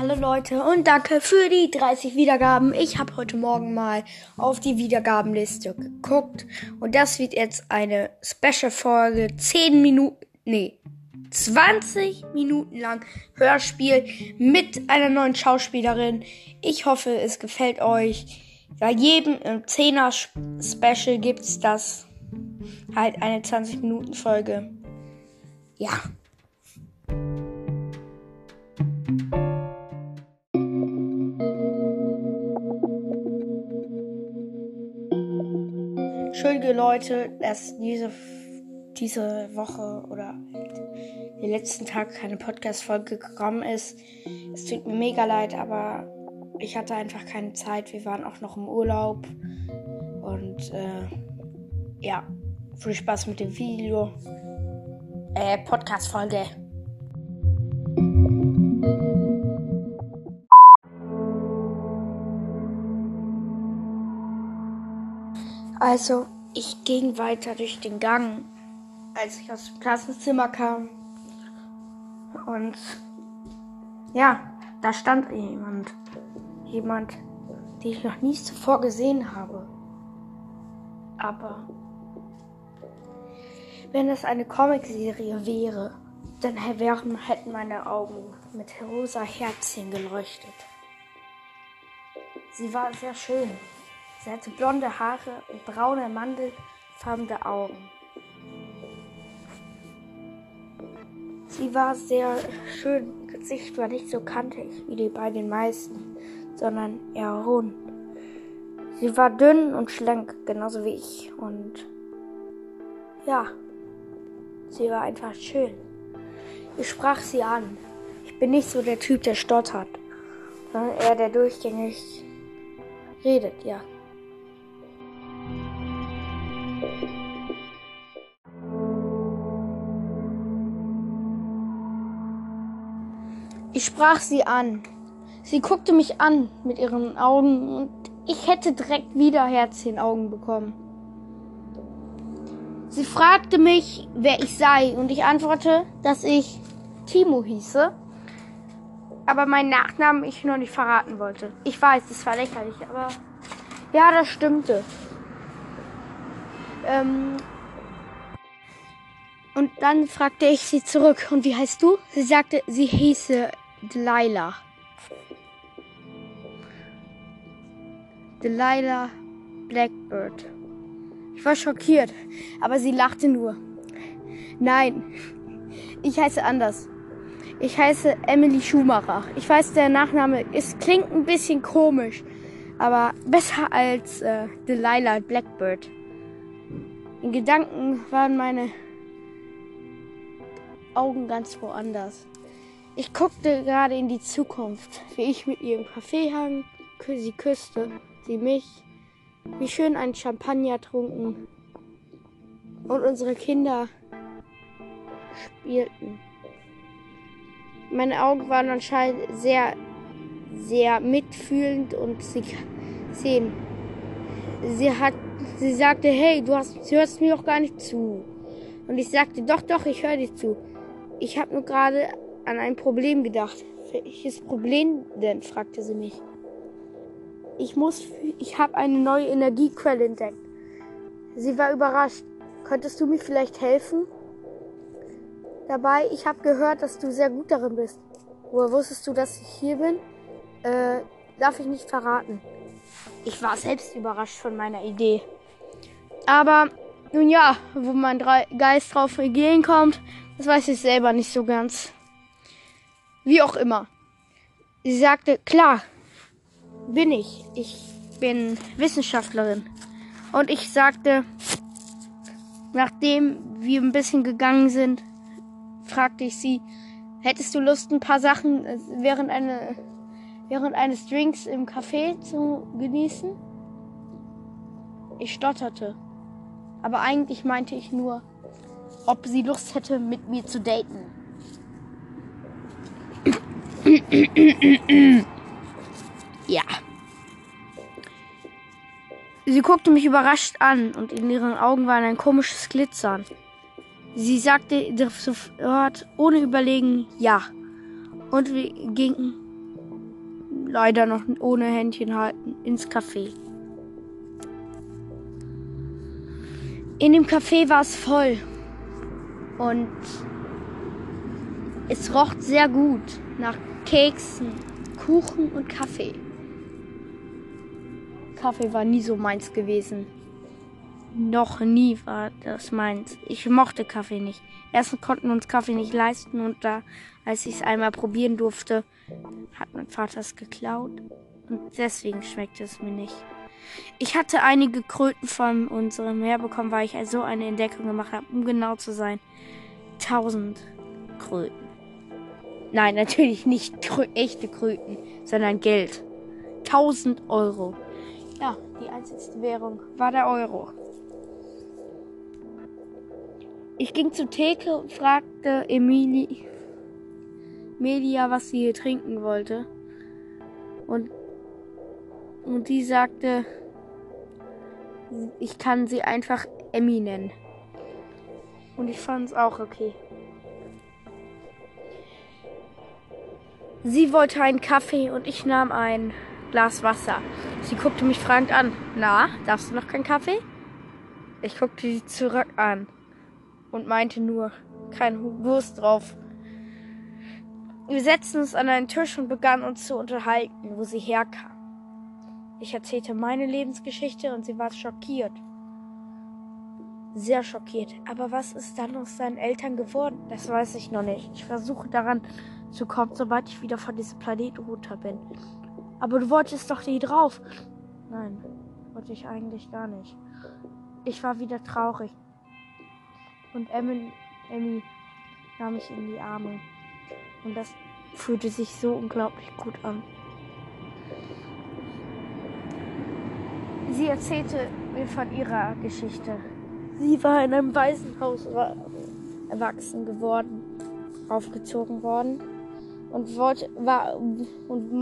Hallo Leute und danke für die 30 Wiedergaben. Ich habe heute Morgen mal auf die Wiedergabenliste geguckt und das wird jetzt eine Special-Folge. 10 Minuten, nee, 20 Minuten lang Hörspiel mit einer neuen Schauspielerin. Ich hoffe, es gefällt euch. Bei jedem 10er Special gibt's das halt eine 20 Minuten Folge. Ja. Entschuldige Leute, dass diese, diese Woche oder den letzten Tag keine Podcast-Folge gekommen ist. Es tut mir mega leid, aber ich hatte einfach keine Zeit. Wir waren auch noch im Urlaub. Und äh, ja, viel Spaß mit dem Video. Äh, Podcast-Folge. Also, ich ging weiter durch den Gang, als ich aus dem Klassenzimmer kam. Und ja, da stand jemand. Jemand, den ich noch nie zuvor gesehen habe. Aber wenn es eine Comicserie wäre, dann wären, hätten meine Augen mit rosa Herzchen geleuchtet. Sie war sehr schön. Sie hatte blonde Haare und braune, mandelfarbene Augen. Sie war sehr schön. Gesicht war nicht so kantig wie bei den meisten, sondern eher rund. Sie war dünn und schlank, genauso wie ich. Und ja, sie war einfach schön. Ich sprach sie an. Ich bin nicht so der Typ, der stottert, sondern eher der durchgängig redet, ja. Ich sprach sie an. Sie guckte mich an mit ihren Augen und ich hätte direkt wieder Herz in Augen bekommen. Sie fragte mich, wer ich sei, und ich antwortete, dass ich Timo hieße, aber meinen Nachnamen ich noch nicht verraten wollte. Ich weiß, das war lächerlich, aber ja, das stimmte. Ähm und dann fragte ich sie zurück, und wie heißt du? Sie sagte, sie hieße Delilah. Delilah Blackbird. Ich war schockiert, aber sie lachte nur. Nein, ich heiße anders. Ich heiße Emily Schumacher. Ich weiß, der Nachname ist, klingt ein bisschen komisch, aber besser als äh, Delilah Blackbird. In Gedanken waren meine Augen ganz woanders. Ich guckte gerade in die Zukunft, wie ich mit ihr im Café hang, sie küsste, sie mich, wie schön ein Champagner trunken und unsere Kinder spielten. Meine Augen waren anscheinend sehr, sehr mitfühlend und sie sehen. Sie hat, sie sagte, hey, du hast, hörst mir doch gar nicht zu. Und ich sagte, doch, doch, ich höre dir zu. Ich habe nur gerade an ein Problem gedacht. Welches Problem denn? fragte sie mich. Ich muss, ich habe eine neue Energiequelle entdeckt. Sie war überrascht. Könntest du mir vielleicht helfen? Dabei, ich habe gehört, dass du sehr gut darin bist. Woher wusstest du, dass ich hier bin? Äh, darf ich nicht verraten. Ich war selbst überrascht von meiner Idee. Aber nun ja, wo mein Geist drauf regieren kommt, das weiß ich selber nicht so ganz. Wie auch immer. Sie sagte, klar, bin ich. Ich bin Wissenschaftlerin. Und ich sagte, nachdem wir ein bisschen gegangen sind, fragte ich sie, hättest du Lust, ein paar Sachen äh, während, eine, während eines Drinks im Café zu genießen? Ich stotterte. Aber eigentlich meinte ich nur, ob sie Lust hätte, mit mir zu daten. ja. Sie guckte mich überrascht an und in ihren Augen war ein komisches Glitzern. Sie sagte sofort ohne Überlegen ja. Und wir gingen leider noch ohne Händchen halten, ins Café. In dem Café war es voll und es roch sehr gut nach Keksen, Kuchen und Kaffee. Kaffee war nie so meins gewesen. Noch nie war das meins. Ich mochte Kaffee nicht. Erstens konnten uns Kaffee nicht leisten und da, als ich es einmal probieren durfte, hat mein Vater es geklaut. Und deswegen schmeckte es mir nicht. Ich hatte einige Kröten von unserem Meer bekommen, weil ich also eine Entdeckung gemacht habe, um genau zu sein. Tausend Kröten. Nein, natürlich nicht Krö echte Kröten, sondern Geld. Tausend Euro. Ja, die einzigste Währung war der Euro. Ich ging zur Theke und fragte Emili, Melia, was sie hier trinken wollte. Und, und die sagte, ich kann sie einfach Emmy nennen. Und ich fand es auch okay. Sie wollte einen Kaffee und ich nahm ein Glas Wasser. Sie guckte mich fragend an. Na, darfst du noch keinen Kaffee? Ich guckte sie zurück an und meinte nur, kein Wurst drauf. Wir setzten uns an einen Tisch und begannen uns zu unterhalten, wo sie herkam. Ich erzählte meine Lebensgeschichte und sie war schockiert. Sehr schockiert. Aber was ist dann aus seinen Eltern geworden? Das weiß ich noch nicht. Ich versuche daran zu kommen, sobald ich wieder von diesem Planeten runter bin. Aber du wolltest doch nie drauf. Nein, wollte ich eigentlich gar nicht. Ich war wieder traurig und Emmy, Emmy nahm mich in die Arme. Und das fühlte sich so unglaublich gut an. Sie erzählte mir von ihrer Geschichte. Sie war in einem Waisenhaus erwachsen geworden, aufgezogen worden und wollte, war und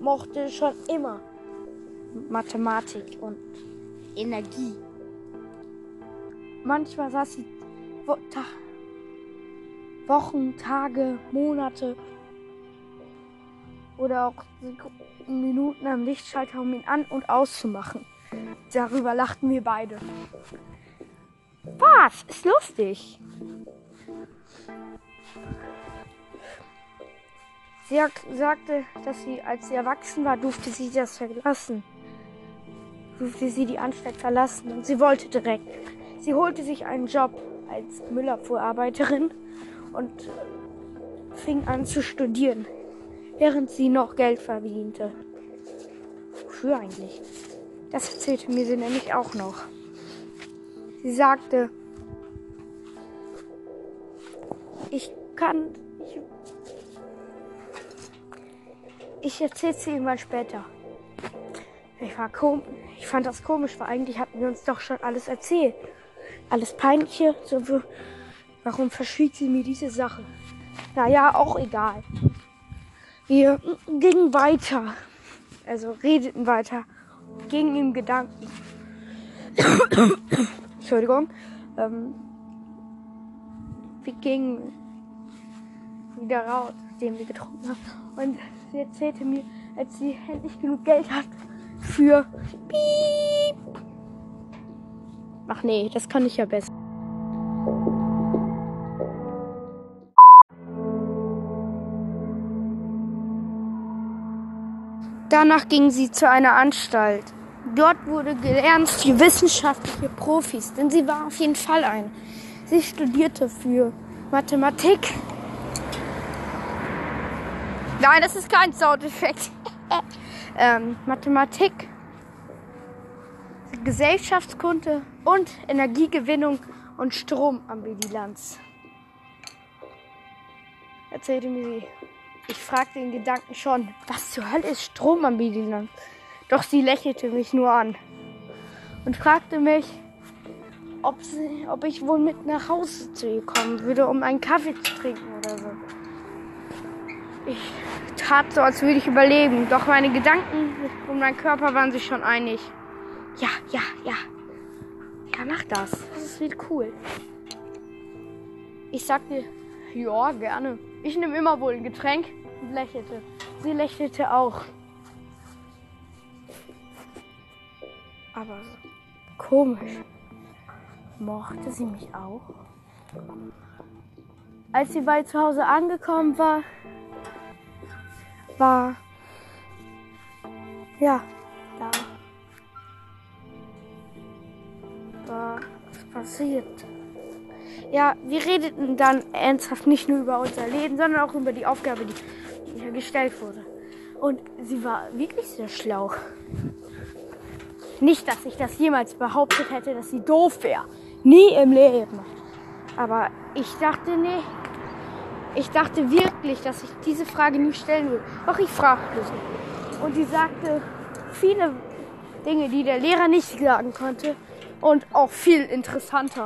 mochte schon immer Mathematik und Energie. Manchmal saß sie Wochen, Tage, Monate oder auch Minuten am Lichtschalter, um ihn an- und auszumachen. Darüber lachten wir beide. Was? Ist lustig. Sie sagte, dass sie, als sie erwachsen war, durfte sie das verlassen. Durfte sie die Anstalt verlassen und sie wollte direkt. Sie holte sich einen Job als Müllabfuhrarbeiterin und fing an zu studieren, während sie noch Geld verdiente. Wofür eigentlich? Das erzählte mir sie nämlich auch noch. Sie sagte, ich kann. Ich, ich erzähle es irgendwann später. Ich, war kom ich fand das komisch, weil eigentlich hatten wir uns doch schon alles erzählt alles Peinliche. So, warum verschwieg sie mir diese Sache? Naja, auch egal. Wir gingen weiter. Also redeten weiter. Gingen im Gedanken. Entschuldigung. Ähm, wir gingen wieder raus, nachdem wir getrunken haben. Und sie erzählte mir, als sie endlich genug Geld hat für Piep Ach nee, das kann ich ja besser. Danach ging sie zu einer Anstalt. Dort wurde gelernt für wissenschaftliche Profis, denn sie war auf jeden Fall ein. Sie studierte für Mathematik. Nein, das ist kein Soundeffekt. ähm, Mathematik, Gesellschaftskunde und Energiegewinnung und Stromambilanz. Erzählte mir sie. Ich fragte den Gedanken schon, was zur Hölle ist Stromambilanz? Doch sie lächelte mich nur an und fragte mich, ob, sie, ob ich wohl mit nach Hause zu ihr kommen würde, um einen Kaffee zu trinken oder so. Ich tat so, als würde ich überleben, doch meine Gedanken und mein Körper waren sich schon einig. Ja, ja, ja. Ja, mach das. Das wird cool. Ich sagte, ja, gerne. Ich nehme immer wohl ein Getränk und lächelte. Sie lächelte auch. Aber komisch. Mochte sie mich auch? Als sie bei zu Hause angekommen war, war ja da war was passiert. Ja, wir redeten dann ernsthaft nicht nur über unser Leben, sondern auch über die Aufgabe, die mir gestellt wurde. Und sie war wirklich sehr schlau. Nicht, dass ich das jemals behauptet hätte, dass sie doof wäre. Nie im Leben. Aber ich dachte, nee. Ich dachte wirklich, dass ich diese Frage nie stellen will. Doch ich fragte sie. Und sie sagte viele Dinge, die der Lehrer nicht sagen konnte. Und auch viel interessanter.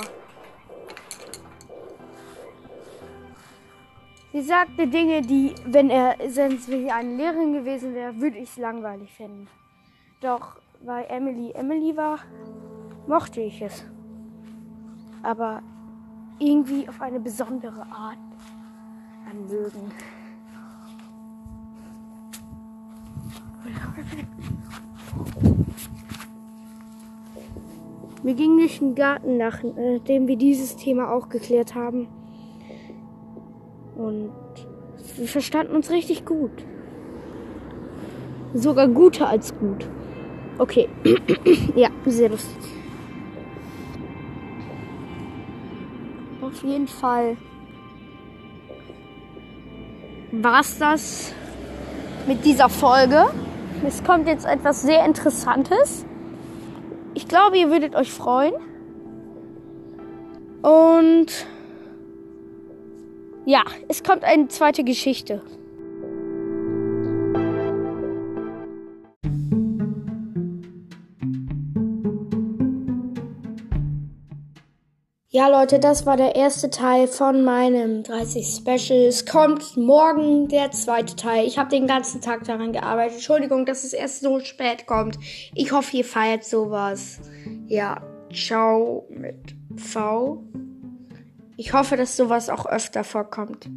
Sie sagte Dinge, die, wenn er, wenn sie eine Lehrerin gewesen wäre, würde ich es langweilig finden. Doch weil Emily Emily war, mochte ich es. Aber irgendwie auf eine besondere Art an mögen. Wir gingen durch den Garten, nachdem wir dieses Thema auch geklärt haben. Und wir verstanden uns richtig gut. Sogar guter als gut. Okay. ja, sehr lustig. Auf jeden Fall war's das mit dieser Folge. Es kommt jetzt etwas sehr Interessantes. Ich glaube, ihr würdet euch freuen. Und ja, es kommt eine zweite Geschichte. Ja, Leute, das war der erste Teil von meinem 30 Special. Es kommt morgen der zweite Teil. Ich habe den ganzen Tag daran gearbeitet. Entschuldigung, dass es erst so spät kommt. Ich hoffe, ihr feiert sowas. Ja, ciao mit V. Ich hoffe, dass sowas auch öfter vorkommt.